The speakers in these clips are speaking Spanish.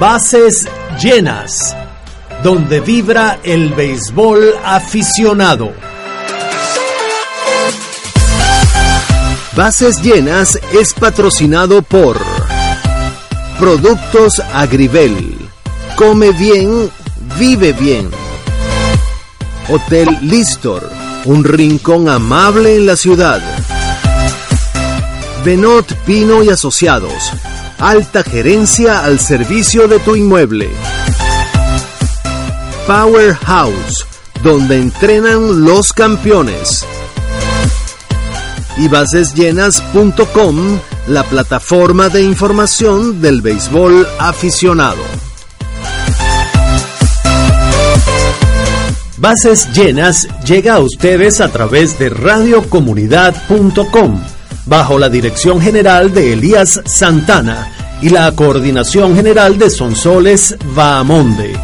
Bases llenas, donde vibra el béisbol aficionado. Bases llenas es patrocinado por Productos Agribel. Come bien, vive bien. Hotel Listor, un rincón amable en la ciudad. Benot Pino y Asociados, alta gerencia al servicio de tu inmueble. Powerhouse, donde entrenan los campeones. Y basesllenas.com, la plataforma de información del béisbol aficionado. Bases Llenas llega a ustedes a través de radiocomunidad.com, bajo la dirección general de Elías Santana y la coordinación general de Sonsoles Bahamonde.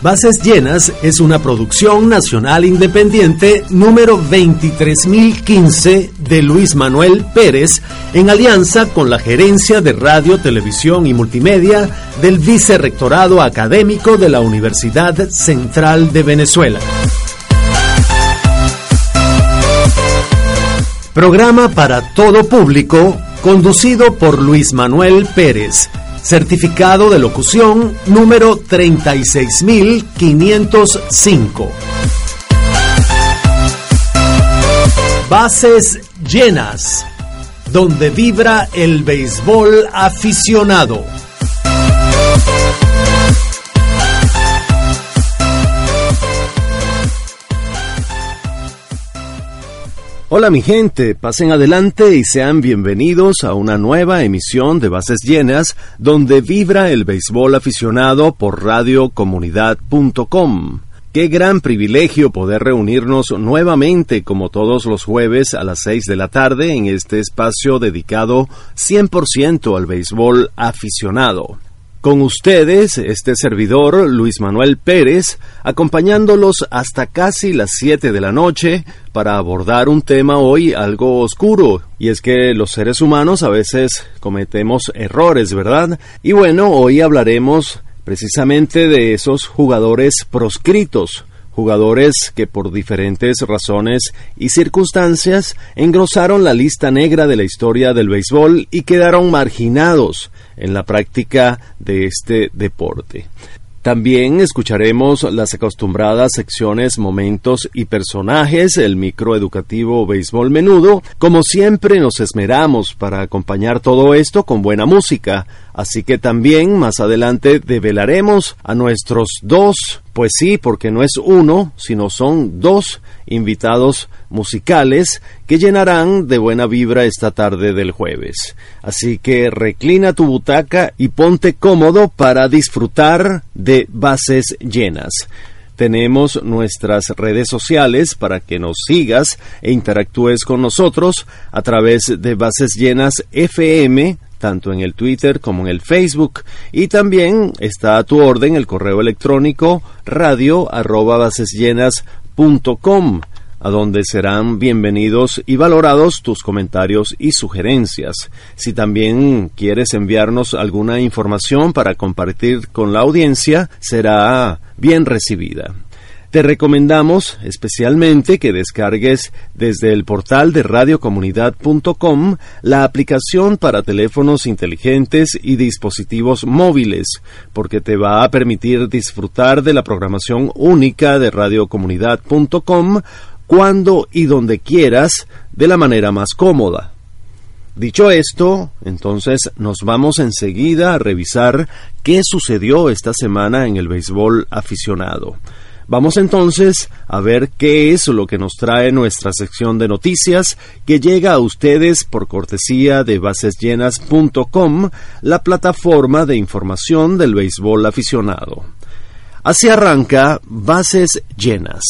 Bases Llenas es una producción nacional independiente número 23015 de Luis Manuel Pérez en alianza con la Gerencia de Radio, Televisión y Multimedia del Vicerrectorado Académico de la Universidad Central de Venezuela. Programa para todo público conducido por Luis Manuel Pérez Certificado de locución número 36505. Bases llenas, donde vibra el béisbol aficionado. Hola mi gente, pasen adelante y sean bienvenidos a una nueva emisión de Bases Llenas donde vibra el béisbol aficionado por radiocomunidad.com. Qué gran privilegio poder reunirnos nuevamente como todos los jueves a las 6 de la tarde en este espacio dedicado 100% al béisbol aficionado. Con ustedes, este servidor, Luis Manuel Pérez, acompañándolos hasta casi las 7 de la noche para abordar un tema hoy algo oscuro, y es que los seres humanos a veces cometemos errores, ¿verdad? Y bueno, hoy hablaremos precisamente de esos jugadores proscritos, jugadores que por diferentes razones y circunstancias engrosaron la lista negra de la historia del béisbol y quedaron marginados en la práctica de este deporte. También escucharemos las acostumbradas secciones Momentos y Personajes, el microeducativo Béisbol Menudo. Como siempre nos esmeramos para acompañar todo esto con buena música, así que también más adelante develaremos a nuestros dos, pues sí, porque no es uno, sino son dos invitados musicales que llenarán de buena vibra esta tarde del jueves. Así que reclina tu butaca y ponte cómodo para disfrutar de bases llenas. Tenemos nuestras redes sociales para que nos sigas e interactúes con nosotros a través de Bases Llenas FM, tanto en el Twitter como en el Facebook. Y también está a tu orden el correo electrónico radio arroba a donde serán bienvenidos y valorados tus comentarios y sugerencias. Si también quieres enviarnos alguna información para compartir con la audiencia, será bien recibida. Te recomendamos especialmente que descargues desde el portal de radiocomunidad.com la aplicación para teléfonos inteligentes y dispositivos móviles, porque te va a permitir disfrutar de la programación única de radiocomunidad.com cuando y donde quieras de la manera más cómoda. Dicho esto, entonces nos vamos enseguida a revisar qué sucedió esta semana en el béisbol aficionado. Vamos entonces a ver qué es lo que nos trae nuestra sección de noticias que llega a ustedes por cortesía de basesllenas.com, la plataforma de información del béisbol aficionado. Así arranca Bases Llenas.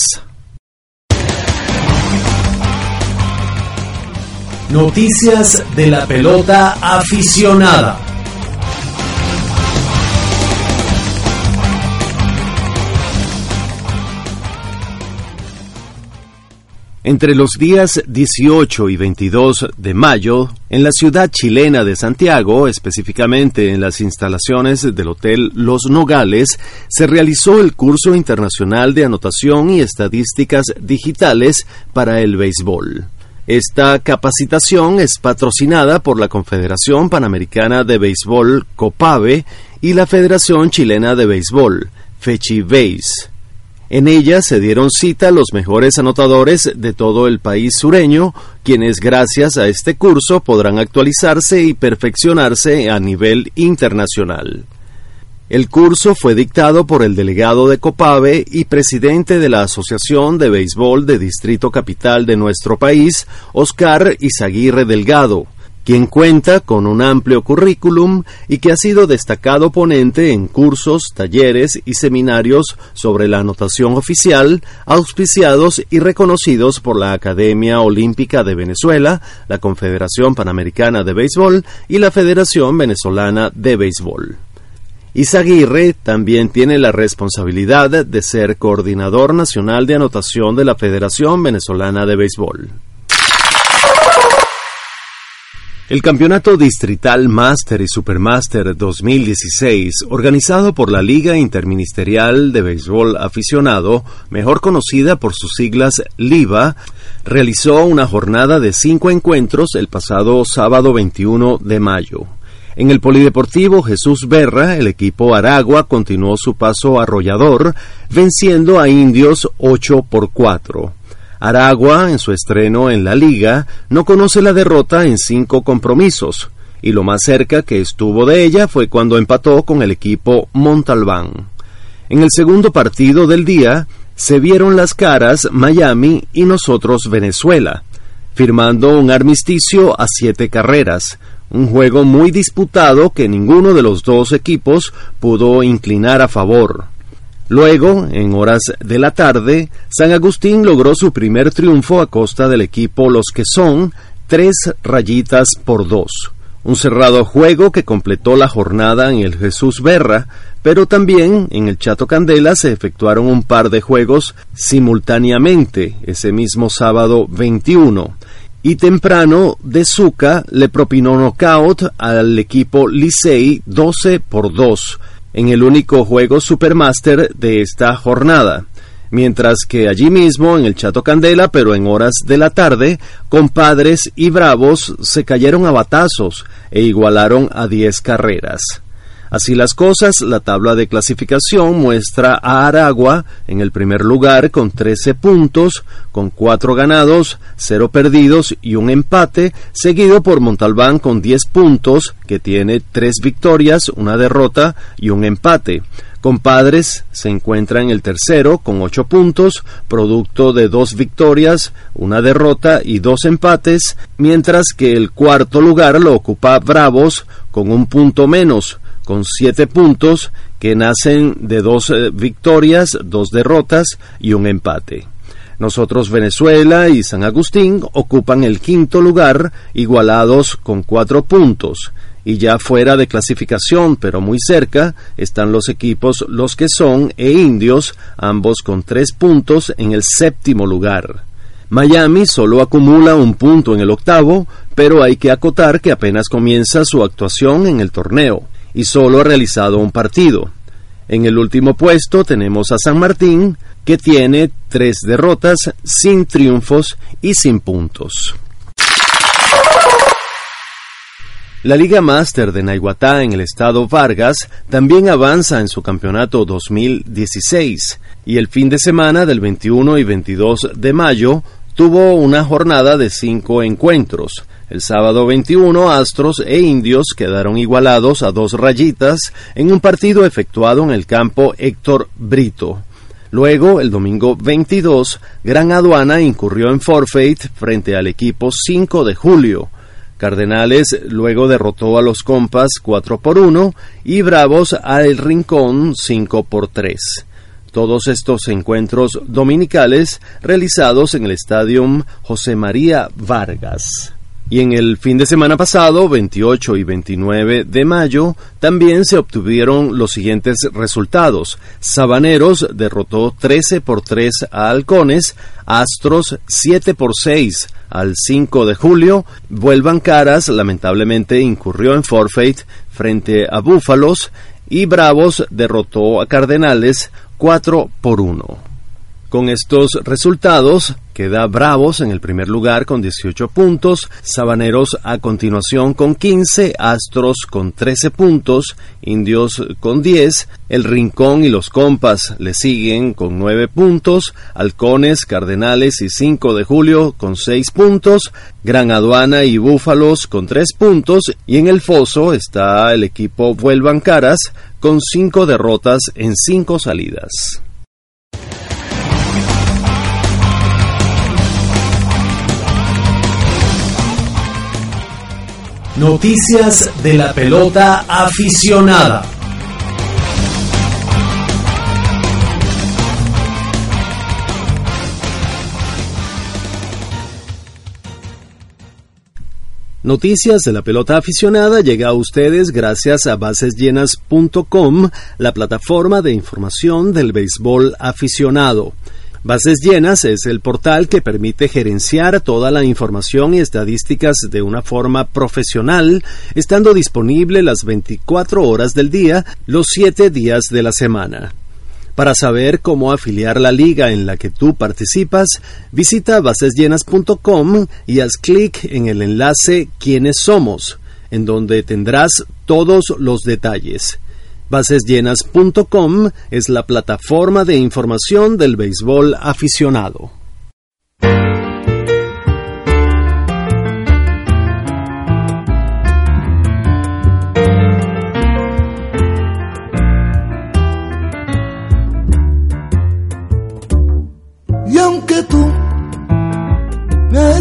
Noticias de la pelota aficionada. Entre los días 18 y 22 de mayo, en la ciudad chilena de Santiago, específicamente en las instalaciones del Hotel Los Nogales, se realizó el curso internacional de anotación y estadísticas digitales para el béisbol. Esta capacitación es patrocinada por la Confederación Panamericana de Béisbol COPAVE y la Federación Chilena de Béisbol, FECHIBASE. En ella se dieron cita los mejores anotadores de todo el país sureño, quienes gracias a este curso podrán actualizarse y perfeccionarse a nivel internacional. El curso fue dictado por el delegado de Copave y presidente de la Asociación de Béisbol de Distrito Capital de nuestro país, Oscar Izaguirre Delgado, quien cuenta con un amplio currículum y que ha sido destacado ponente en cursos, talleres y seminarios sobre la anotación oficial, auspiciados y reconocidos por la Academia Olímpica de Venezuela, la Confederación Panamericana de Béisbol y la Federación Venezolana de Béisbol. Isaguirre también tiene la responsabilidad de ser coordinador nacional de anotación de la Federación Venezolana de Béisbol. El Campeonato Distrital Master y Supermaster 2016, organizado por la Liga Interministerial de Béisbol Aficionado, mejor conocida por sus siglas LIVA, realizó una jornada de cinco encuentros el pasado sábado 21 de mayo. En el Polideportivo Jesús Berra, el equipo Aragua continuó su paso arrollador, venciendo a Indios 8 por 4. Aragua, en su estreno en la liga, no conoce la derrota en cinco compromisos, y lo más cerca que estuvo de ella fue cuando empató con el equipo Montalbán. En el segundo partido del día, se vieron las caras Miami y nosotros Venezuela, firmando un armisticio a siete carreras, un juego muy disputado que ninguno de los dos equipos pudo inclinar a favor. Luego, en horas de la tarde, San Agustín logró su primer triunfo a costa del equipo Los que son tres rayitas por dos. Un cerrado juego que completó la jornada en el Jesús Berra, pero también en el Chato Candela se efectuaron un par de juegos simultáneamente ese mismo sábado 21. Y temprano, De Zuca le propinó knockout al equipo Licey 12 por 2 en el único juego Supermaster de esta jornada. Mientras que allí mismo, en el Chato Candela, pero en horas de la tarde, compadres y bravos se cayeron a batazos e igualaron a 10 carreras. Así las cosas, la tabla de clasificación muestra a Aragua en el primer lugar con 13 puntos, con 4 ganados, 0 perdidos y un empate, seguido por Montalbán con 10 puntos, que tiene 3 victorias, una derrota y un empate. Compadres se encuentra en el tercero con 8 puntos, producto de dos victorias, una derrota y dos empates, mientras que el cuarto lugar lo ocupa Bravos con un punto menos, con siete puntos que nacen de dos eh, victorias, dos derrotas y un empate. Nosotros Venezuela y San Agustín ocupan el quinto lugar, igualados con cuatro puntos. Y ya fuera de clasificación, pero muy cerca, están los equipos Los que son e Indios, ambos con tres puntos en el séptimo lugar. Miami solo acumula un punto en el octavo, pero hay que acotar que apenas comienza su actuación en el torneo y solo ha realizado un partido. En el último puesto tenemos a San Martín, que tiene tres derrotas, sin triunfos y sin puntos. La Liga Master de Naiguatá en el estado Vargas también avanza en su campeonato 2016 y el fin de semana del 21 y 22 de mayo tuvo una jornada de cinco encuentros, el sábado 21, Astros e Indios quedaron igualados a dos rayitas en un partido efectuado en el campo Héctor Brito. Luego, el domingo 22, Gran Aduana incurrió en forfeit frente al equipo 5 de julio. Cardenales luego derrotó a los Compas 4 por 1 y Bravos a El Rincón 5 por 3. Todos estos encuentros dominicales realizados en el Estadio José María Vargas. Y en el fin de semana pasado, 28 y 29 de mayo, también se obtuvieron los siguientes resultados. Sabaneros derrotó 13 por 3 a Halcones, Astros 7 por 6 al 5 de julio, Vuelvan Caras lamentablemente incurrió en forfeit frente a Búfalos y Bravos derrotó a Cardenales 4 por 1. Con estos resultados, queda Bravos en el primer lugar con 18 puntos, Sabaneros a continuación con 15, Astros con 13 puntos, Indios con 10, El Rincón y los Compas le siguen con 9 puntos, Halcones, Cardenales y 5 de Julio con 6 puntos, Gran Aduana y Búfalos con 3 puntos y en el foso está el equipo Vuelvan Caras con 5 derrotas en 5 salidas. Noticias de la pelota aficionada. Noticias de la pelota aficionada llega a ustedes gracias a basesllenas.com, la plataforma de información del béisbol aficionado. Bases Llenas es el portal que permite gerenciar toda la información y estadísticas de una forma profesional, estando disponible las 24 horas del día, los 7 días de la semana. Para saber cómo afiliar la liga en la que tú participas, visita basesllenas.com y haz clic en el enlace Quiénes somos, en donde tendrás todos los detalles. Basesllenas.com es la plataforma de información del béisbol aficionado.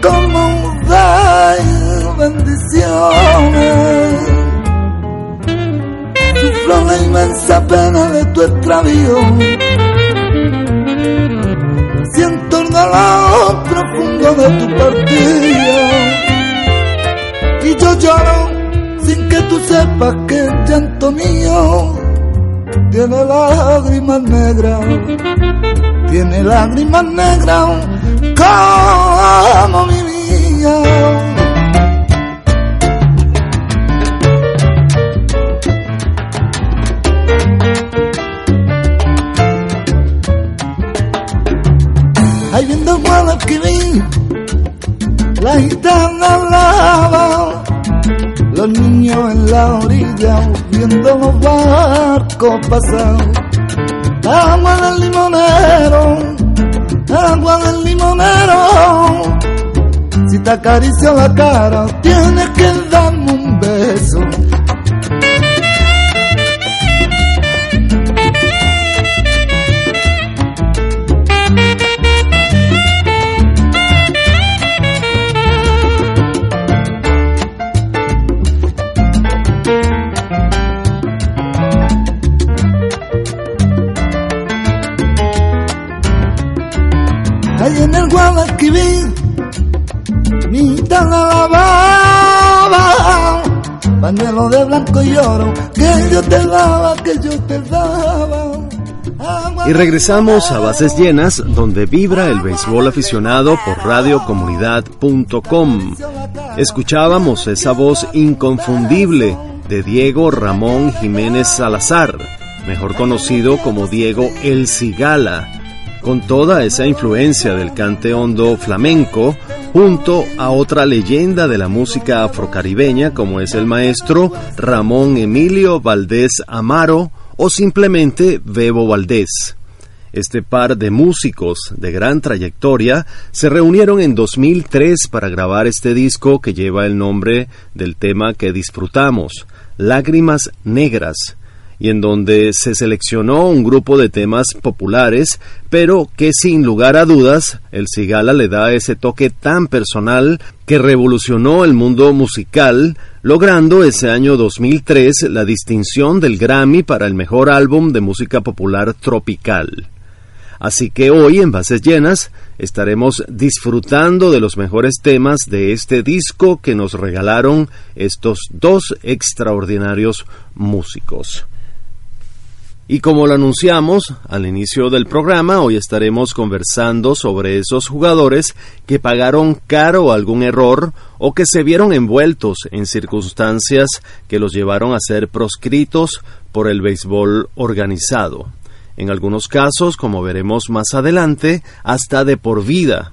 Como, de bendiciones sufro la inmensa pena de tu extravío. Siento el dolor profundo de tu partida. Y yo lloro sin que tú sepas que el llanto mío tiene lágrimas negras. Tiene lágrimas negras como mi vida. la gitana lava, los niños en la orilla viendo los barcos pasar. Agua del limonero, agua del limonero. Si te acaricio la cara, tienes que darme mi tan lavaba, pañuelo de blanco y oro, que yo te daba, que yo te daba. Y regresamos a Bases Llenas, donde vibra el béisbol aficionado por radiocomunidad.com. Escuchábamos esa voz inconfundible de Diego Ramón Jiménez Salazar, mejor conocido como Diego El Cigala con toda esa influencia del cante hondo flamenco, junto a otra leyenda de la música afrocaribeña como es el maestro Ramón Emilio Valdés Amaro o simplemente Bebo Valdés. Este par de músicos de gran trayectoria se reunieron en 2003 para grabar este disco que lleva el nombre del tema que disfrutamos, Lágrimas Negras, y en donde se seleccionó un grupo de temas populares, pero que sin lugar a dudas el Cigala le da ese toque tan personal que revolucionó el mundo musical, logrando ese año 2003 la distinción del Grammy para el mejor álbum de música popular tropical. Así que hoy en Bases Llenas estaremos disfrutando de los mejores temas de este disco que nos regalaron estos dos extraordinarios músicos. Y como lo anunciamos al inicio del programa, hoy estaremos conversando sobre esos jugadores que pagaron caro algún error o que se vieron envueltos en circunstancias que los llevaron a ser proscritos por el béisbol organizado. En algunos casos, como veremos más adelante, hasta de por vida,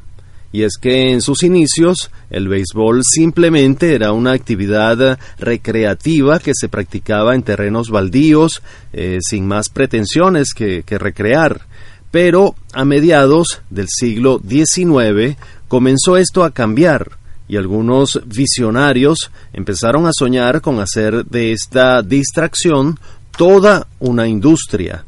y es que en sus inicios el béisbol simplemente era una actividad recreativa que se practicaba en terrenos baldíos eh, sin más pretensiones que, que recrear. Pero a mediados del siglo XIX comenzó esto a cambiar y algunos visionarios empezaron a soñar con hacer de esta distracción toda una industria.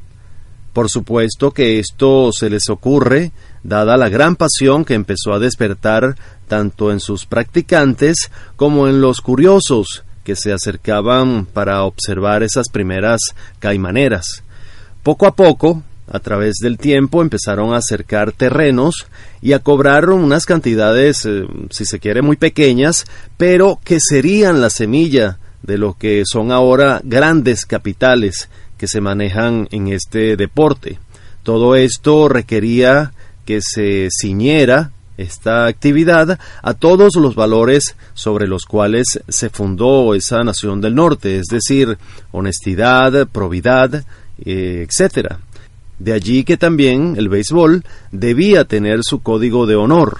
Por supuesto que esto se les ocurre dada la gran pasión que empezó a despertar tanto en sus practicantes como en los curiosos que se acercaban para observar esas primeras caimaneras. Poco a poco, a través del tiempo, empezaron a acercar terrenos y a cobrar unas cantidades, eh, si se quiere, muy pequeñas, pero que serían la semilla de lo que son ahora grandes capitales que se manejan en este deporte. Todo esto requería que se ciñera esta actividad a todos los valores sobre los cuales se fundó esa nación del norte, es decir, honestidad, probidad, eh, etc. De allí que también el béisbol debía tener su código de honor.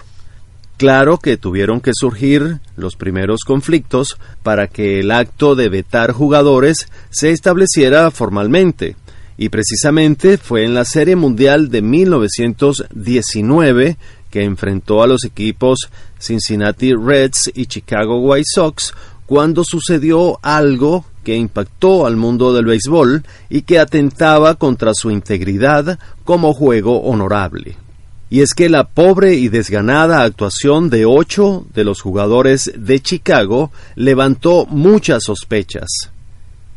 Claro que tuvieron que surgir los primeros conflictos para que el acto de vetar jugadores se estableciera formalmente, Y precisamente fue en la Serie Mundial de 1919 que enfrentó a los equipos Cincinnati Reds y Chicago White Sox cuando sucedió algo que impactó al mundo del béisbol y que atentaba contra su integridad como juego honorable. Y es que la pobre y desganada actuación de ocho de los jugadores de Chicago levantó muchas sospechas.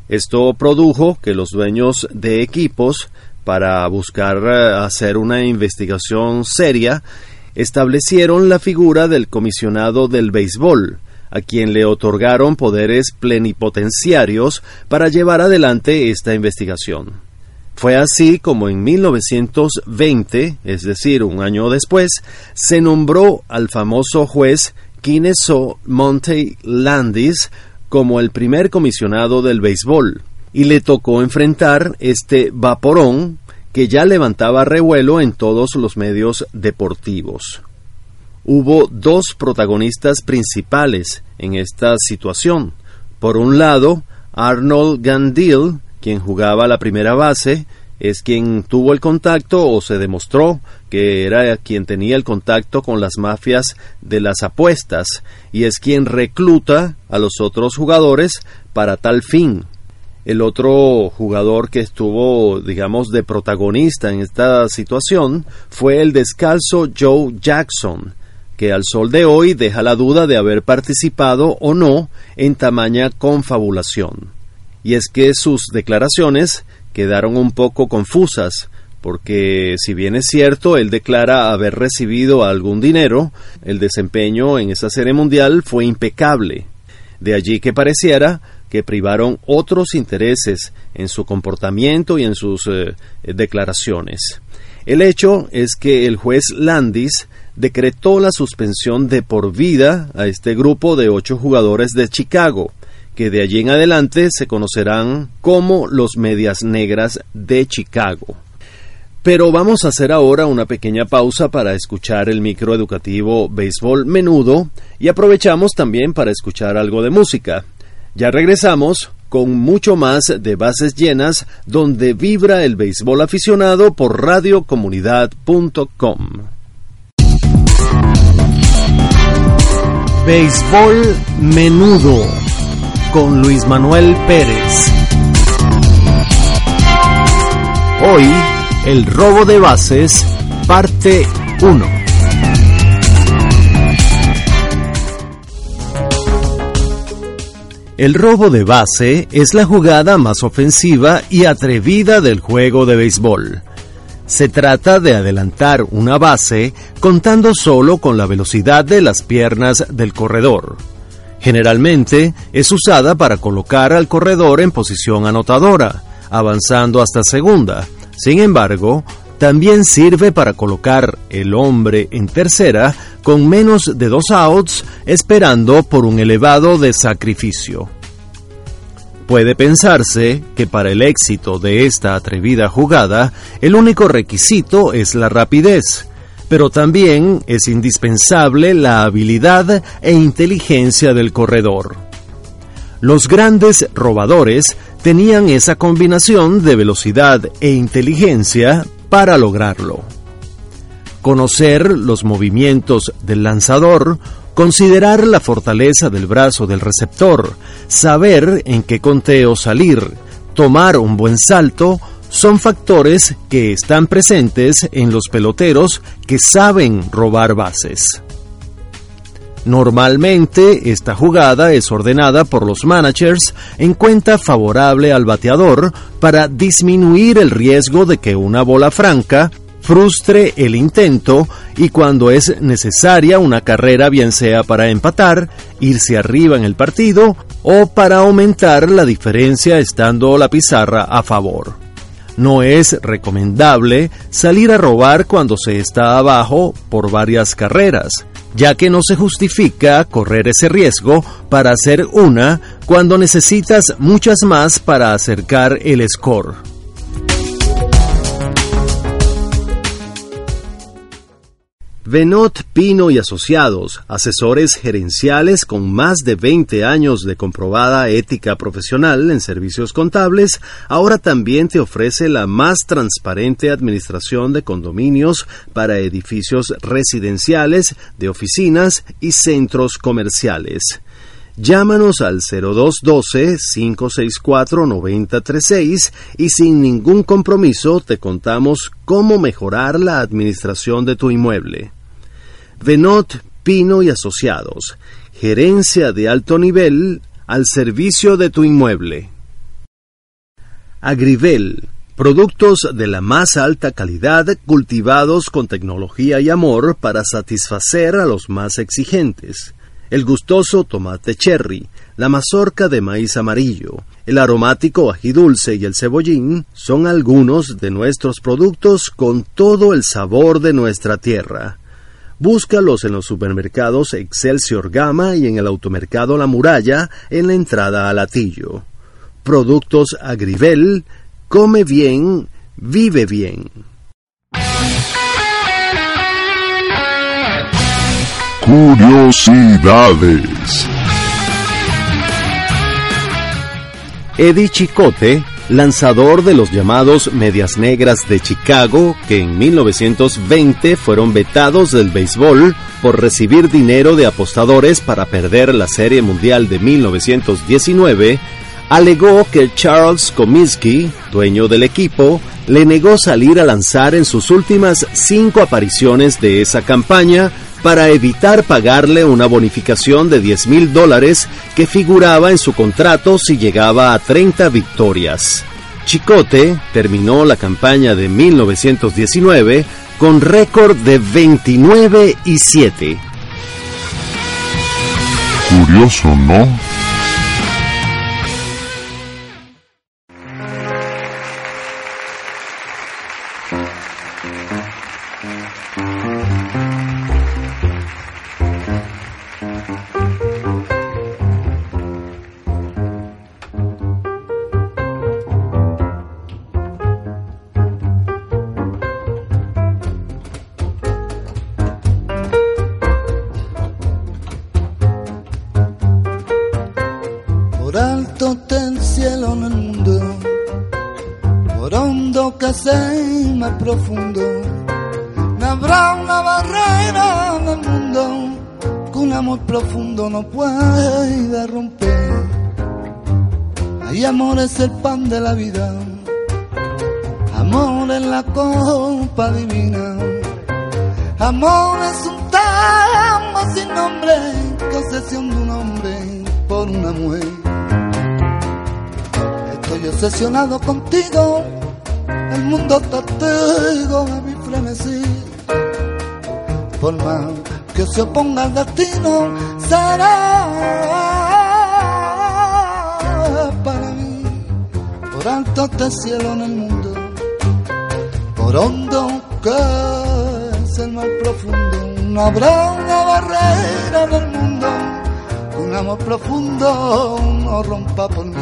Esto produjo que los dueños de equipos, para buscar eh, hacer una investigación seria, establecieron la figura del comisionado del béisbol, a quien le otorgaron poderes plenipotenciarios para llevar adelante esta investigación. Fue así como en 1920, es decir, un año después, se nombró al famoso juez Kineso Monte Landis como el primer comisionado del béisbol, y le tocó enfrentar este vaporón que ya levantaba revuelo en todos los medios deportivos. Hubo dos protagonistas principales en esta situación. Por un lado, Arnold Gandil, quien jugaba la primera base, es quien tuvo el contacto o se demostró que era quien tenía el contacto con las mafias de las apuestas y es quien recluta a los otros jugadores para tal fin. El otro jugador que estuvo, digamos, de protagonista en esta situación fue el descalzo Joe Jackson, que al sol de hoy deja la duda de haber participado o no en tamaña confabulación. Y es que sus declaraciones quedaron un poco confusas, porque si bien es cierto, él declara haber recibido algún dinero, el desempeño en esa serie mundial fue impecable. De allí que pareciera que privaron otros intereses en su comportamiento y en sus eh, declaraciones. El hecho es que el juez Landis decretó la suspensión de por vida a este grupo de ocho jugadores de Chicago, que de allí en adelante se conocerán como los Medias Negras de Chicago. Pero vamos a hacer ahora una pequeña pausa para escuchar el microeducativo Béisbol Menudo y aprovechamos también para escuchar algo de música. Ya regresamos con mucho más de bases llenas donde vibra el béisbol aficionado por radiocomunidad.com. Béisbol Menudo con Luis Manuel Pérez. Hoy, el robo de bases, parte 1. El robo de base es la jugada más ofensiva y atrevida del juego de béisbol. Se trata de adelantar una base contando solo con la velocidad de las piernas del corredor. Generalmente es usada para colocar al corredor en posición anotadora, avanzando hasta segunda. Sin embargo, también sirve para colocar el hombre en tercera con menos de dos outs esperando por un elevado de sacrificio. Puede pensarse que para el éxito de esta atrevida jugada el único requisito es la rapidez, pero también es indispensable la habilidad e inteligencia del corredor. Los grandes robadores tenían esa combinación de velocidad e inteligencia para lograrlo conocer los movimientos del lanzador, considerar la fortaleza del brazo del receptor, saber en qué conteo salir, tomar un buen salto, son factores que están presentes en los peloteros que saben robar bases. Normalmente esta jugada es ordenada por los managers en cuenta favorable al bateador para disminuir el riesgo de que una bola franca frustre el intento y cuando es necesaria una carrera bien sea para empatar, irse arriba en el partido o para aumentar la diferencia estando la pizarra a favor. No es recomendable salir a robar cuando se está abajo por varias carreras, ya que no se justifica correr ese riesgo para hacer una cuando necesitas muchas más para acercar el score. Venot Pino y Asociados, asesores gerenciales con más de 20 años de comprobada ética profesional en servicios contables, ahora también te ofrece la más transparente administración de condominios para edificios residenciales, de oficinas y centros comerciales. Llámanos al 0212-564-9036 y sin ningún compromiso te contamos cómo mejorar la administración de tu inmueble. Venot Pino y Asociados, gerencia de alto nivel al servicio de tu inmueble. Agrivel, productos de la más alta calidad cultivados con tecnología y amor para satisfacer a los más exigentes. El gustoso tomate cherry, la mazorca de maíz amarillo, el aromático ají dulce y el cebollín son algunos de nuestros productos con todo el sabor de nuestra tierra. Búscalos en los supermercados Excelsior Gama y en el automercado La Muralla en la entrada al Atillo. Productos Agrivel, come bien, vive bien. Curiosidades. Eddie Chicote lanzador de los llamados Medias Negras de Chicago, que en 1920 fueron vetados del béisbol por recibir dinero de apostadores para perder la Serie Mundial de 1919, alegó que Charles Comiskey, dueño del equipo, le negó salir a lanzar en sus últimas cinco apariciones de esa campaña para evitar pagarle una bonificación de 10 mil dólares que figuraba en su contrato si llegaba a 30 victorias. Chicote terminó la campaña de 1919 con récord de 29 y 7. Curioso, ¿no? Obsesionado contigo, el mundo testigo de mi frenesí. Por más que se oponga al destino, será alto este cielo en el mundo, por hondo que es el mar profundo, no habrá una barrera en el mundo, un amor profundo no rompa por mí.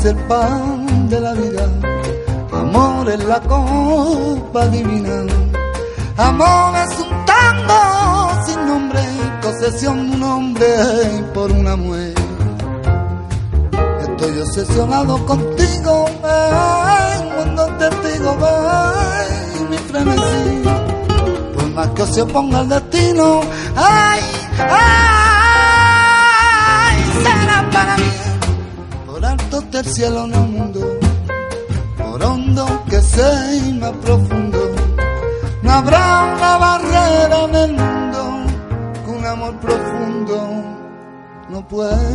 Es el pan de la vida, amor es la copa divina. Amor es un tango sin nombre, posesión de un hombre por una mujer. Estoy obsesionado contigo, ven, cuando testigo, ven, mi frenesí. Por más que se oponga el destino, ay, ay, del cielo en el mundo, por hondo que sea y más profundo, no habrá una barrera en el mundo que un amor profundo no pueda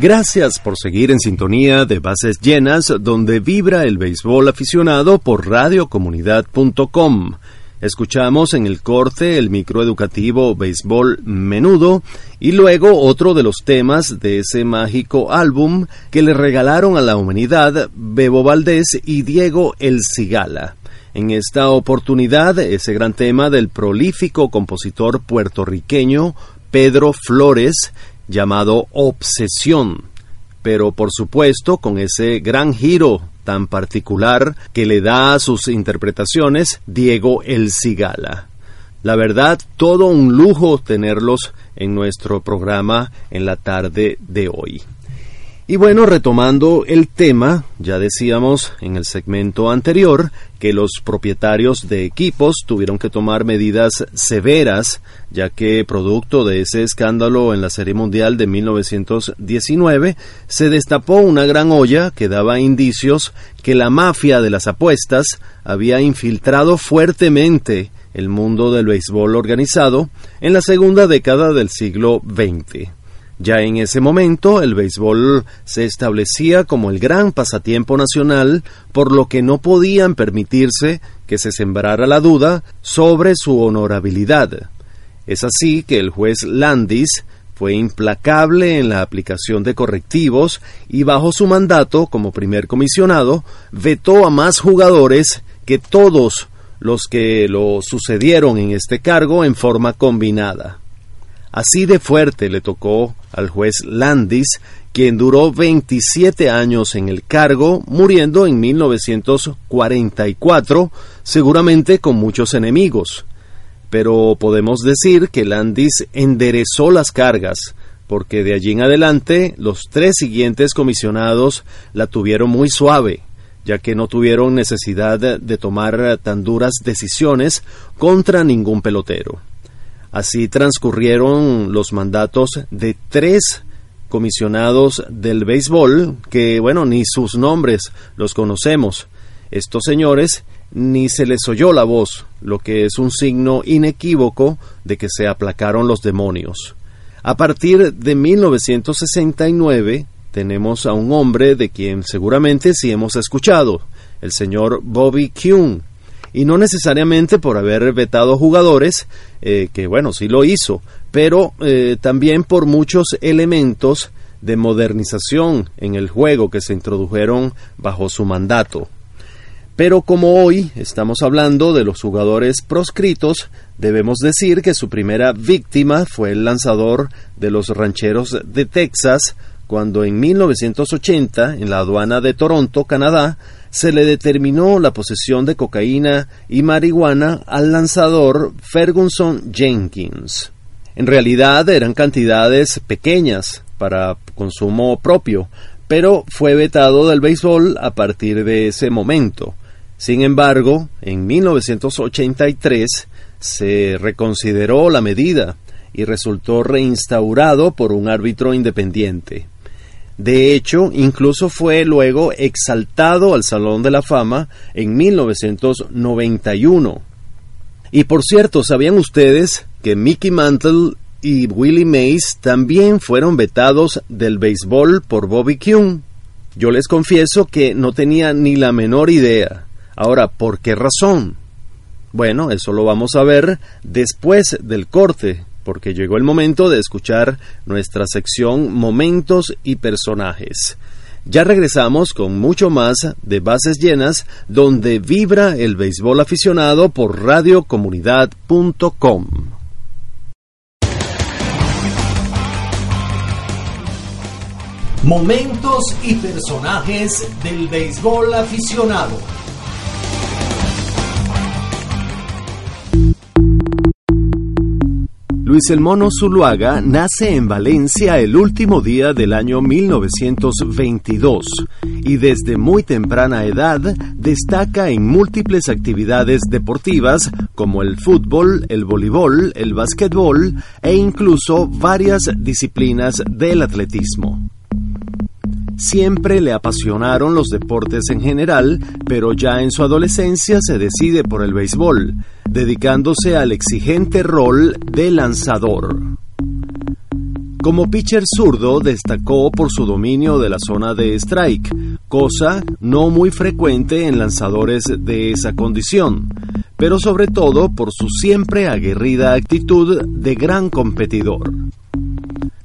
Gracias por seguir en sintonía de Bases Llenas, donde vibra el béisbol aficionado por radiocomunidad.com. Escuchamos en el corte el microeducativo Béisbol Menudo y luego otro de los temas de ese mágico álbum que le regalaron a la humanidad Bebo Valdés y Diego El Cigala. En esta oportunidad, ese gran tema del prolífico compositor puertorriqueño Pedro Flores, llamado Obsesión, pero por supuesto con ese gran giro tan particular que le da a sus interpretaciones Diego El Cigala. La verdad, todo un lujo tenerlos en nuestro programa en la tarde de hoy. Y bueno, retomando el tema, ya decíamos en el segmento anterior que los propietarios de equipos tuvieron que tomar medidas severas, ya que producto de ese escándalo en la Serie Mundial de 1919, se destapó una gran olla que daba indicios que la mafia de las apuestas había infiltrado fuertemente el mundo del béisbol organizado en la segunda década del siglo XX. Ya en ese momento el béisbol se establecía como el gran pasatiempo nacional, por lo que no podían permitirse que se sembrara la duda sobre su honorabilidad. Es así que el juez Landis fue implacable en la aplicación de correctivos y bajo su mandato como primer comisionado vetó a más jugadores que todos los que lo sucedieron en este cargo en forma combinada. Así de fuerte le tocó al juez Landis, quien duró 27 años en el cargo, muriendo en 1944, seguramente con muchos enemigos. Pero podemos decir que Landis enderezó las cargas, porque de allí en adelante los tres siguientes comisionados la tuvieron muy suave, ya que no tuvieron necesidad de tomar tan duras decisiones contra ningún pelotero. Así transcurrieron los mandatos de tres comisionados del béisbol, que bueno, ni sus nombres los conocemos. Estos señores ni se les oyó la voz, lo que es un signo inequívoco de que se aplacaron los demonios. A partir de 1969 tenemos a un hombre de quien seguramente sí hemos escuchado, el señor Bobby Kuhn, y no necesariamente por haber vetado jugadores, eh, que bueno, sí lo hizo, pero eh, también por muchos elementos de modernización en el juego que se introdujeron bajo su mandato. Pero como hoy estamos hablando de los jugadores proscritos, debemos decir que su primera víctima fue el lanzador de los rancheros de Texas, cuando en 1980, en la aduana de Toronto, Canadá, se le determinó la posesión de cocaína y marihuana al lanzador Ferguson Jenkins. En realidad eran cantidades pequeñas para consumo propio, pero fue vetado del béisbol a partir de ese momento. Sin embargo, en 1983 se reconsideró la medida y resultó reinstaurado por un árbitro independiente. De hecho, incluso fue luego exaltado al Salón de la Fama en 1991. Y por cierto, ¿sabían ustedes que Mickey Mantle y Willie Mays también fueron vetados del béisbol por Bobby Kuhn? Yo les confieso que no tenía ni la menor idea. Ahora, ¿por qué razón? Bueno, eso lo vamos a ver después del corte porque llegó el momento de escuchar nuestra sección Momentos y Personajes. Ya regresamos con mucho más de Bases Llenas, donde vibra el béisbol aficionado por radiocomunidad.com. Momentos y personajes del béisbol aficionado. Luis el Mono Zuluaga nace en Valencia el último día del año 1922 y desde muy temprana edad destaca en múltiples actividades deportivas como el fútbol, el voleibol, el básquetbol e incluso varias disciplinas del atletismo. Siempre le apasionaron los deportes en general, pero ya en su adolescencia se decide por el béisbol, dedicándose al exigente rol de lanzador. Como pitcher zurdo destacó por su dominio de la zona de strike, cosa no muy frecuente en lanzadores de esa condición, pero sobre todo por su siempre aguerrida actitud de gran competidor.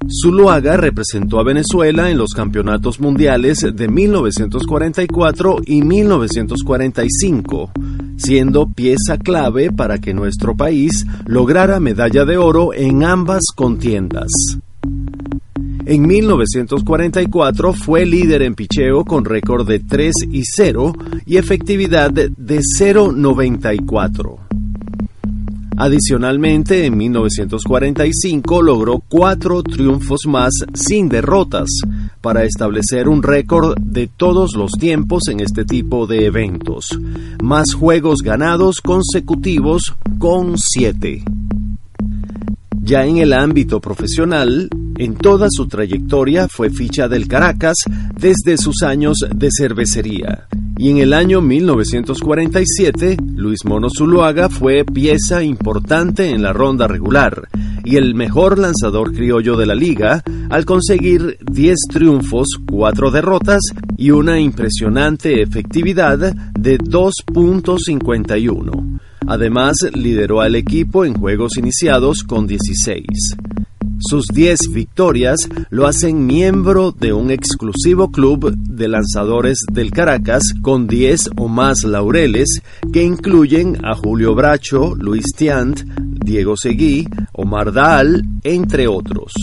Zuluaga representó a Venezuela en los campeonatos mundiales de 1944 y 1945, siendo pieza clave para que nuestro país lograra medalla de oro en ambas contiendas. En 1944 fue líder en picheo con récord de 3 y 0 y efectividad de 0.94. Adicionalmente, en 1945 logró cuatro triunfos más sin derrotas para establecer un récord de todos los tiempos en este tipo de eventos. Más juegos ganados consecutivos con siete. Ya en el ámbito profesional, en toda su trayectoria fue ficha del Caracas desde sus años de cervecería. Y en el año 1947, Luis Mono Zuluaga fue pieza importante en la ronda regular y el mejor lanzador criollo de la liga al conseguir 10 triunfos, 4 derrotas y una impresionante efectividad de 2.51. Además, lideró al equipo en juegos iniciados con 16. Sus 10 victorias lo hacen miembro de un exclusivo club de lanzadores del Caracas con 10 o más laureles que incluyen a Julio Bracho, Luis Tiant, Diego Seguí, Omar Daal, entre otros.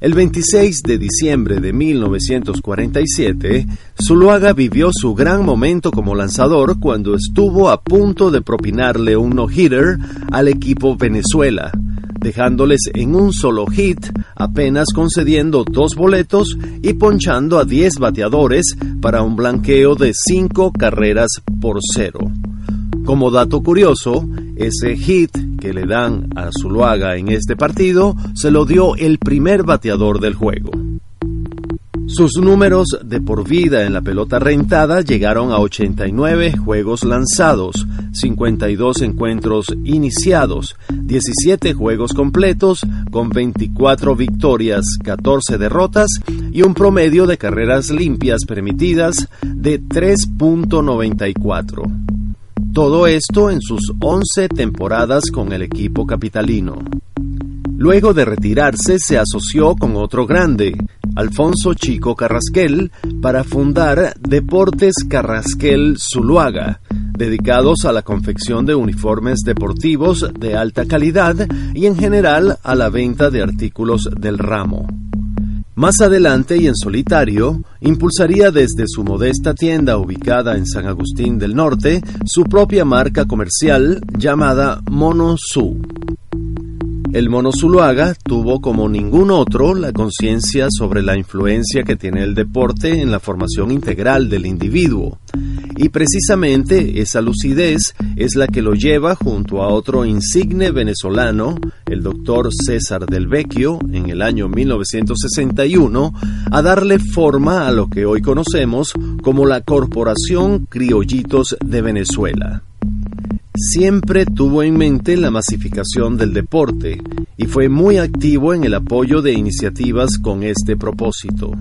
El 26 de diciembre de 1947, Zuluaga vivió su gran momento como lanzador cuando estuvo a punto de propinarle un no-hitter al equipo Venezuela, dejándoles en un solo hit, apenas concediendo dos boletos y ponchando a 10 bateadores para un blanqueo de 5 carreras por cero. Como dato curioso, ese hit que le dan a Zuluaga en este partido se lo dio el primer bateador del juego. Sus números de por vida en la pelota rentada llegaron a 89 juegos lanzados, 52 encuentros iniciados, 17 juegos completos con 24 victorias, 14 derrotas y un promedio de carreras limpias permitidas de 3.94. Todo esto en sus 11 temporadas con el equipo capitalino. Luego de retirarse se asoció con otro grande, Alfonso Chico Carrasquel, para fundar Deportes Carrasquel Zuluaga, dedicados a la confección de uniformes deportivos de alta calidad y en general a la venta de artículos del ramo. Más adelante y en solitario, impulsaría desde su modesta tienda ubicada en San Agustín del Norte su propia marca comercial llamada Mono Su. El mono Zuluaga tuvo como ningún otro la conciencia sobre la influencia que tiene el deporte en la formación integral del individuo. Y precisamente esa lucidez es la que lo lleva junto a otro insigne venezolano, el doctor César del Vecchio, en el año 1961, a darle forma a lo que hoy conocemos como la Corporación Criollitos de Venezuela siempre tuvo en mente la masificación del deporte y fue muy activo en el apoyo de iniciativas con este propósito.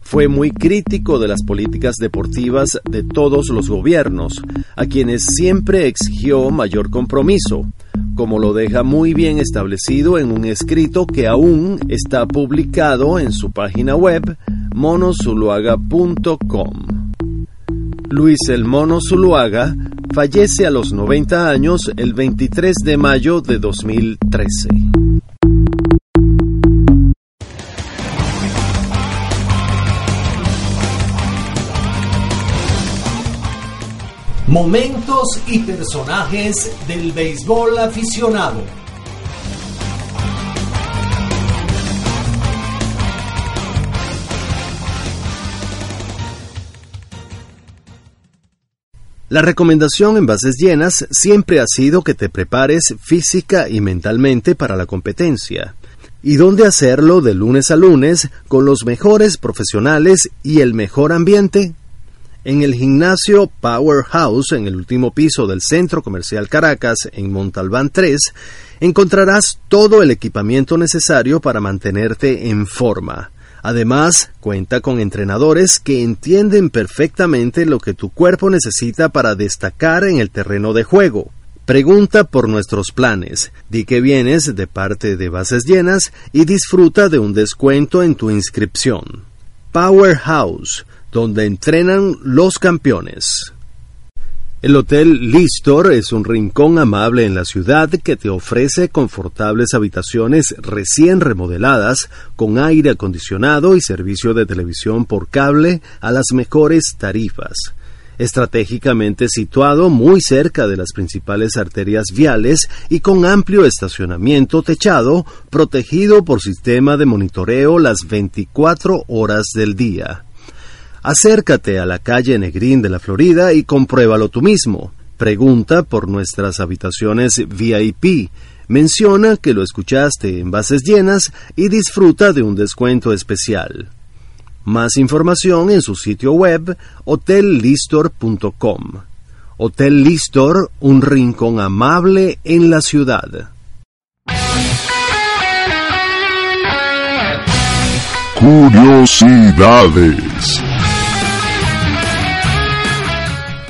Fue muy crítico de las políticas deportivas de todos los gobiernos, a quienes siempre exigió mayor compromiso, como lo deja muy bien establecido en un escrito que aún está publicado en su página web monosuluaga.com. Luis el Mono Zuluaga fallece a los 90 años el 23 de mayo de 2013. Momentos y personajes del béisbol aficionado. La recomendación en bases llenas siempre ha sido que te prepares física y mentalmente para la competencia. ¿Y dónde hacerlo de lunes a lunes con los mejores profesionales y el mejor ambiente? En el gimnasio Powerhouse, en el último piso del Centro Comercial Caracas, en Montalbán 3, encontrarás todo el equipamiento necesario para mantenerte en forma. Además, cuenta con entrenadores que entienden perfectamente lo que tu cuerpo necesita para destacar en el terreno de juego. Pregunta por nuestros planes, di que vienes de parte de bases llenas y disfruta de un descuento en tu inscripción. Powerhouse, donde entrenan los campeones. El Hotel Listor es un rincón amable en la ciudad que te ofrece confortables habitaciones recién remodeladas con aire acondicionado y servicio de televisión por cable a las mejores tarifas. Estratégicamente situado muy cerca de las principales arterias viales y con amplio estacionamiento techado, protegido por sistema de monitoreo las 24 horas del día. Acércate a la calle Negrín de la Florida y compruébalo tú mismo. Pregunta por nuestras habitaciones VIP. Menciona que lo escuchaste en bases llenas y disfruta de un descuento especial. Más información en su sitio web hotellistor.com. Hotel Listor, un rincón amable en la ciudad. Curiosidades.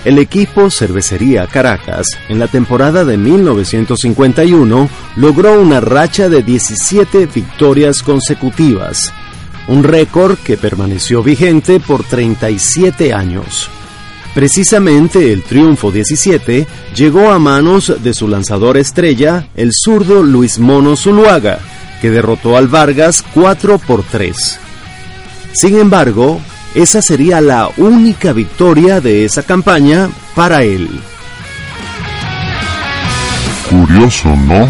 El equipo Cervecería Caracas en la temporada de 1951 logró una racha de 17 victorias consecutivas, un récord que permaneció vigente por 37 años. Precisamente el triunfo 17 llegó a manos de su lanzador estrella, el zurdo Luis Mono Zuluaga, que derrotó al Vargas 4 por 3. Sin embargo, esa sería la única victoria de esa campaña para él. Curioso, ¿no?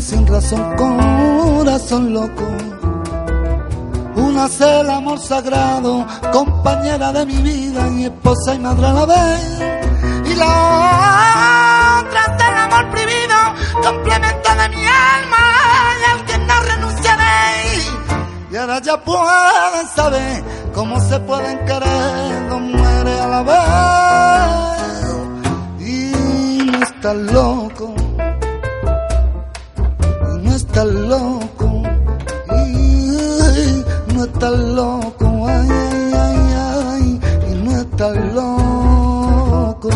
Sin razón, corazón loco. Una es el amor sagrado, compañera de mi vida y esposa y madre a la vez. Y la otra es el amor prohibido, complemento de mi alma y al que no renunciaré. Y ahora ya pueden saber cómo se pueden querer dos mujeres a la vez. Y no estás loco, loco, no loco, ay, ay, ay, ay, y no loco.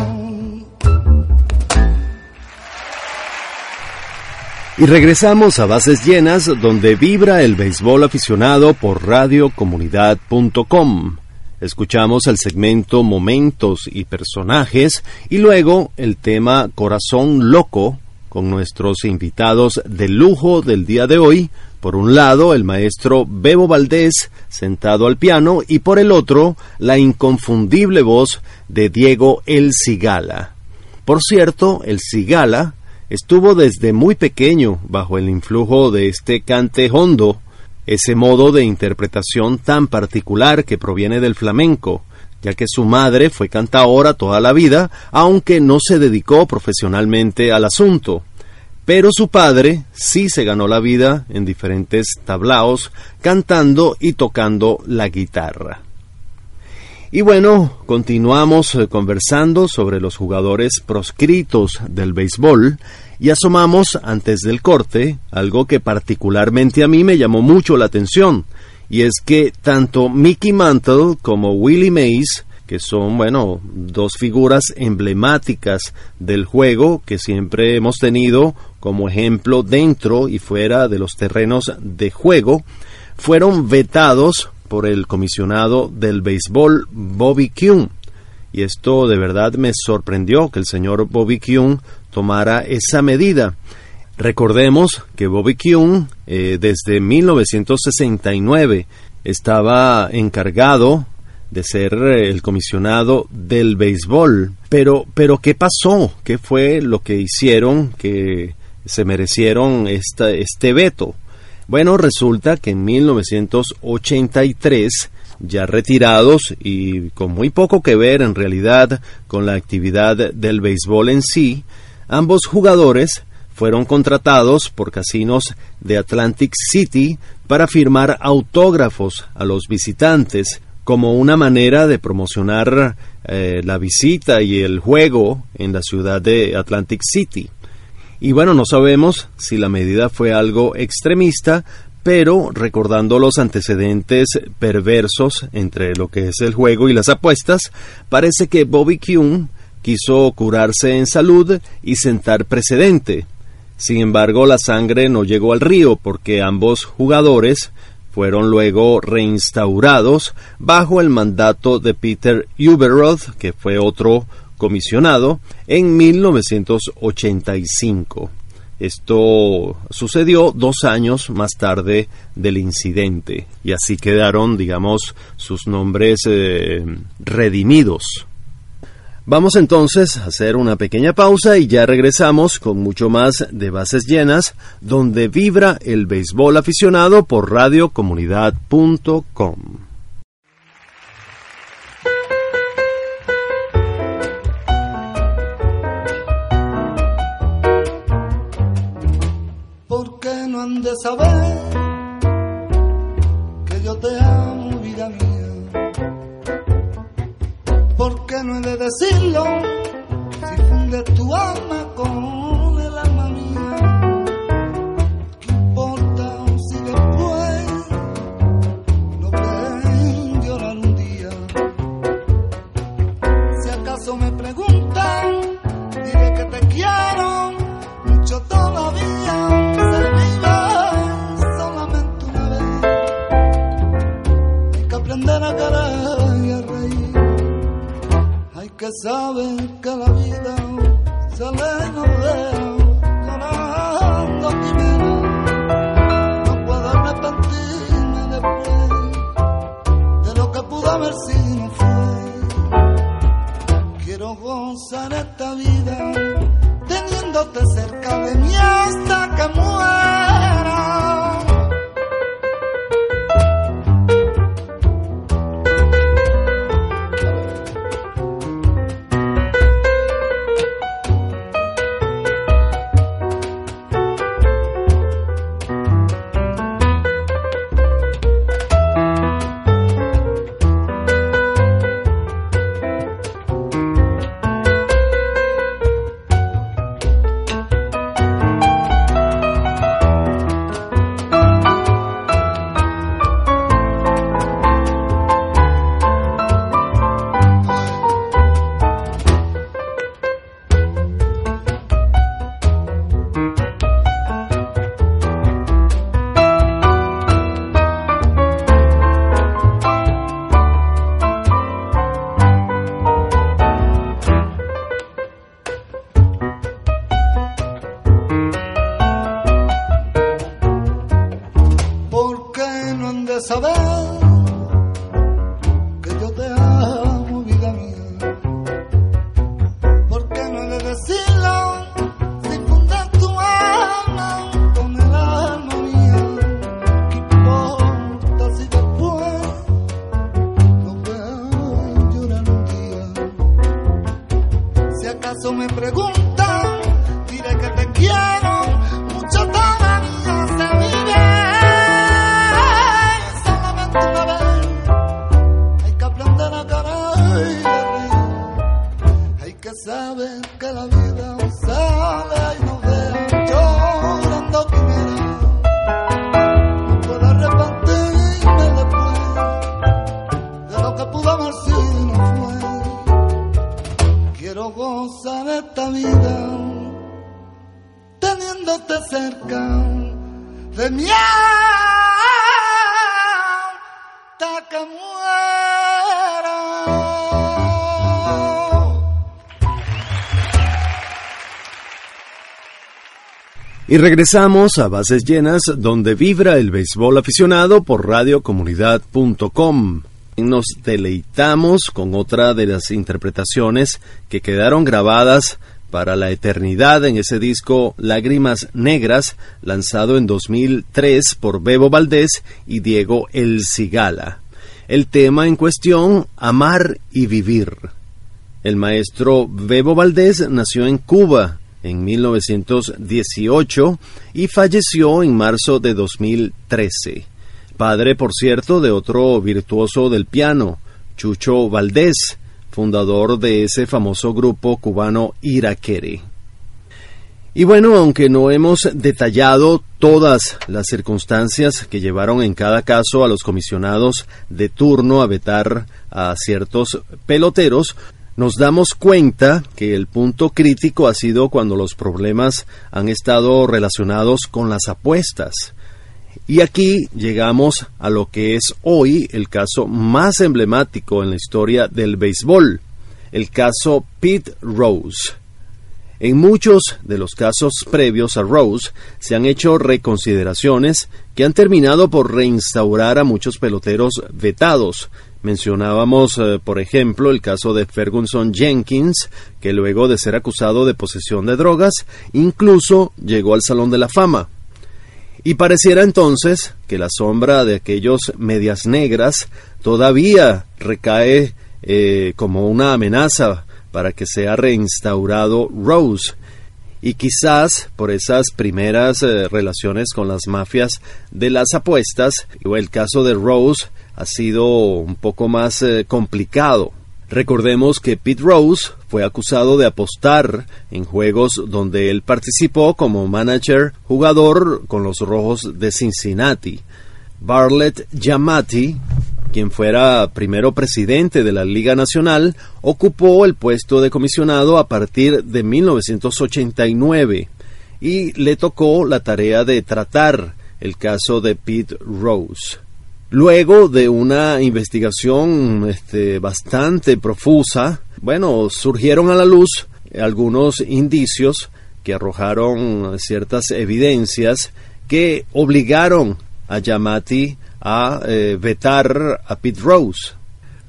Y regresamos a Bases Llenas, donde vibra el béisbol aficionado por radiocomunidad.com. Escuchamos el segmento Momentos y Personajes y luego el tema Corazón Loco con nuestros invitados de lujo del día de hoy. Por un lado, el maestro Bebo Valdés, sentado al piano, y por el otro, la inconfundible voz de Diego El Cigala. Por cierto, el Cigala estuvo desde muy pequeño bajo el influjo de este cante hondo, ese modo de interpretación tan particular que proviene del flamenco, ya que su madre fue cantaora toda la vida, aunque no se dedicó profesionalmente al asunto. Pero su padre sí se ganó la vida en diferentes tablaos, cantando y tocando la guitarra. Y bueno, continuamos eh, conversando sobre los jugadores proscritos del béisbol y asomamos antes del corte algo que particularmente a mí me llamó mucho la atención, y es que tanto Mickey Mantle como Willie Mays, que son, bueno, dos figuras emblemáticas del juego que siempre hemos tenido como ejemplo dentro y fuera de los terrenos de juego, fueron vetados por el comisionado del béisbol Bobby Kuhn. Y esto de verdad me sorprendió que el señor Bobby Kuhn tomara esa medida. Recordemos que Bobby Kuhn eh, desde 1969 estaba encargado de ser eh, el comisionado del béisbol. Pero, pero ¿qué pasó? ¿Qué fue lo que hicieron que se merecieron este veto? Bueno, resulta que en 1983, ya retirados y con muy poco que ver en realidad con la actividad del béisbol en sí, ambos jugadores fueron contratados por casinos de Atlantic City para firmar autógrafos a los visitantes como una manera de promocionar eh, la visita y el juego en la ciudad de Atlantic City. Y bueno, no sabemos si la medida fue algo extremista, pero recordando los antecedentes perversos entre lo que es el juego y las apuestas, parece que Bobby Kuhn quiso curarse en salud y sentar precedente. Sin embargo, la sangre no llegó al río porque ambos jugadores fueron luego reinstaurados bajo el mandato de Peter Uberoth, que fue otro comisionado, en 1985. Esto sucedió dos años más tarde del incidente y así quedaron, digamos, sus nombres eh, redimidos. Vamos entonces a hacer una pequeña pausa y ya regresamos con mucho más de bases llenas, donde vibra el béisbol aficionado por radiocomunidad.com. ¿Por qué no han de saber que yo te amo, no he de decirlo. Si funde tu alma con que saber que la vida se le rodea llorando primero. No puedo arrepentirme después de lo que pudo haber sido no fue. Quiero gozar esta vida teniéndote cerca de mí hasta que muera. Y regresamos a Bases Llenas, donde vibra el béisbol aficionado por radiocomunidad.com. Nos deleitamos con otra de las interpretaciones que quedaron grabadas para la eternidad en ese disco Lágrimas Negras, lanzado en 2003 por Bebo Valdés y Diego El Cigala. El tema en cuestión, Amar y Vivir. El maestro Bebo Valdés nació en Cuba en 1918 y falleció en marzo de 2013. Padre, por cierto, de otro virtuoso del piano, Chucho Valdés, fundador de ese famoso grupo cubano Iraquere. Y bueno, aunque no hemos detallado todas las circunstancias que llevaron en cada caso a los comisionados de turno a vetar a ciertos peloteros, nos damos cuenta que el punto crítico ha sido cuando los problemas han estado relacionados con las apuestas. Y aquí llegamos a lo que es hoy el caso más emblemático en la historia del béisbol, el caso Pete Rose. En muchos de los casos previos a Rose se han hecho reconsideraciones que han terminado por reinstaurar a muchos peloteros vetados. Mencionábamos, eh, por ejemplo, el caso de Ferguson Jenkins, que luego de ser acusado de posesión de drogas, incluso llegó al Salón de la Fama. Y pareciera entonces que la sombra de aquellos medias negras todavía recae eh, como una amenaza para que sea reinstaurado Rose. Y quizás por esas primeras eh, relaciones con las mafias de las apuestas, el caso de Rose ha sido un poco más eh, complicado. Recordemos que Pete Rose fue acusado de apostar en juegos donde él participó como manager jugador con los Rojos de Cincinnati. Bartlett Yamati, quien fuera primero presidente de la Liga Nacional, ocupó el puesto de comisionado a partir de 1989 y le tocó la tarea de tratar el caso de Pete Rose. Luego de una investigación este, bastante profusa, bueno, surgieron a la luz algunos indicios que arrojaron ciertas evidencias que obligaron a Yamati a eh, vetar a Pete Rose.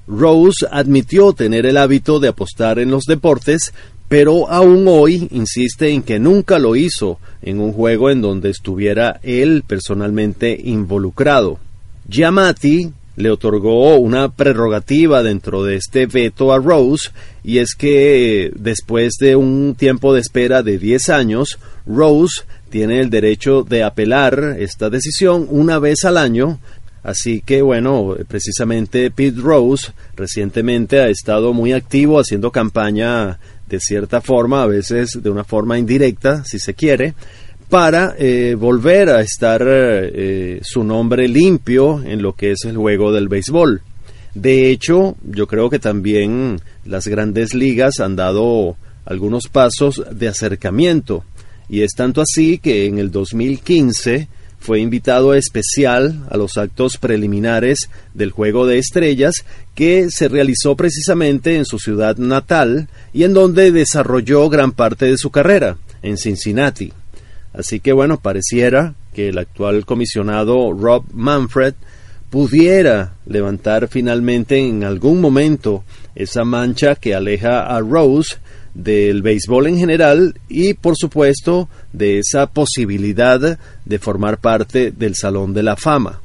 Rose admitió tener el hábito de apostar en los deportes, pero aún hoy insiste en que nunca lo hizo en un juego en donde estuviera él personalmente involucrado. Giamatti le otorgó una prerrogativa dentro de este veto a Rose y es que después de un tiempo de espera de 10 años, Rose tiene el derecho de apelar esta decisión una vez al año. Así que bueno, precisamente Pete Rose recientemente ha estado muy activo haciendo campaña de cierta forma, a veces de una forma indirecta, si se quiere, para eh, volver a estar eh, su nombre limpio en lo que es el juego del béisbol. De hecho, yo creo que también las grandes ligas han dado algunos pasos de acercamiento y es tanto así que en el 2015 fue invitado especial a los actos preliminares del Juego de Estrellas que se realizó precisamente en su ciudad natal y en donde desarrolló gran parte de su carrera, en Cincinnati. Así que bueno, pareciera que el actual comisionado Rob Manfred pudiera levantar finalmente en algún momento esa mancha que aleja a Rose del béisbol en general y por supuesto de esa posibilidad de formar parte del Salón de la Fama,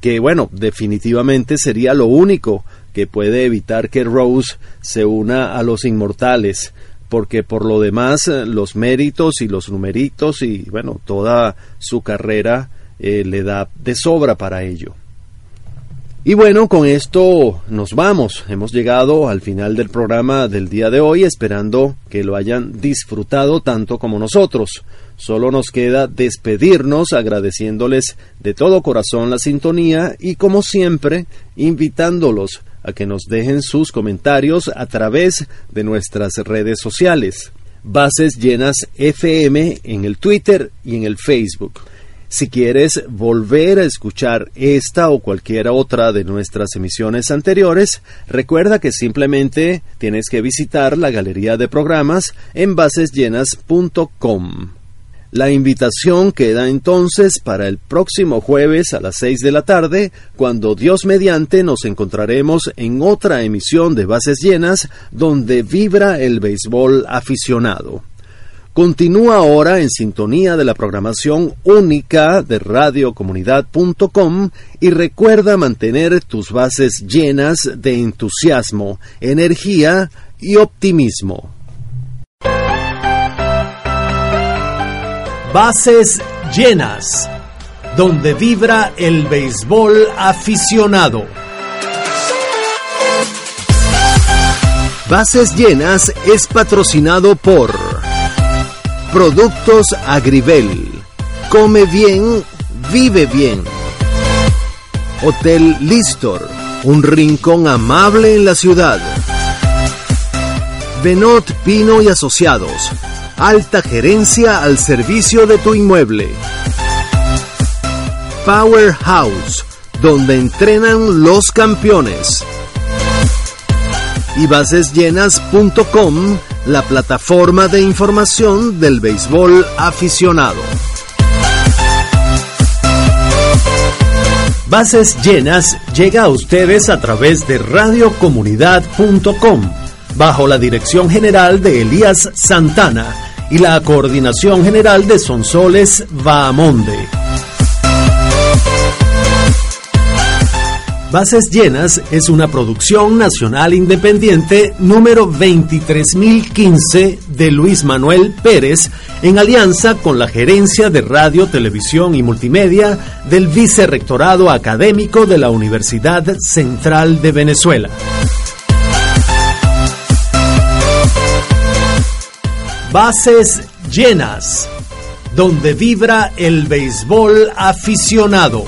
que bueno, definitivamente sería lo único que puede evitar que Rose se una a los inmortales, porque por lo demás los méritos y los numeritos y bueno, toda su carrera eh, le da de sobra para ello. Y bueno, con esto nos vamos. Hemos llegado al final del programa del día de hoy, esperando que lo hayan disfrutado tanto como nosotros. Solo nos queda despedirnos agradeciéndoles de todo corazón la sintonía y como siempre invitándolos a que nos dejen sus comentarios a través de nuestras redes sociales. Bases llenas FM en el Twitter y en el Facebook. Si quieres volver a escuchar esta o cualquier otra de nuestras emisiones anteriores, recuerda que simplemente tienes que visitar la galería de programas en basesllenas.com. La invitación queda entonces para el próximo jueves a las 6 de la tarde, cuando Dios mediante nos encontraremos en otra emisión de Bases Llenas donde vibra el béisbol aficionado. Continúa ahora en sintonía de la programación única de radiocomunidad.com y recuerda mantener tus bases llenas de entusiasmo, energía y optimismo. Bases llenas, donde vibra el béisbol aficionado. Bases llenas es patrocinado por Productos Agribel. Come bien, vive bien. Hotel Listor, un rincón amable en la ciudad. Benot Pino y Asociados, alta gerencia al servicio de tu inmueble. Powerhouse, donde entrenan los campeones. Y basesllenas.com la plataforma de información del béisbol aficionado. Bases Llenas llega a ustedes a través de radiocomunidad.com, bajo la dirección general de Elías Santana y la coordinación general de Sonsoles Bahamonde. Bases Llenas es una producción nacional independiente número 23015 de Luis Manuel Pérez en alianza con la Gerencia de Radio, Televisión y Multimedia del Vicerrectorado Académico de la Universidad Central de Venezuela. Bases Llenas, donde vibra el béisbol aficionado.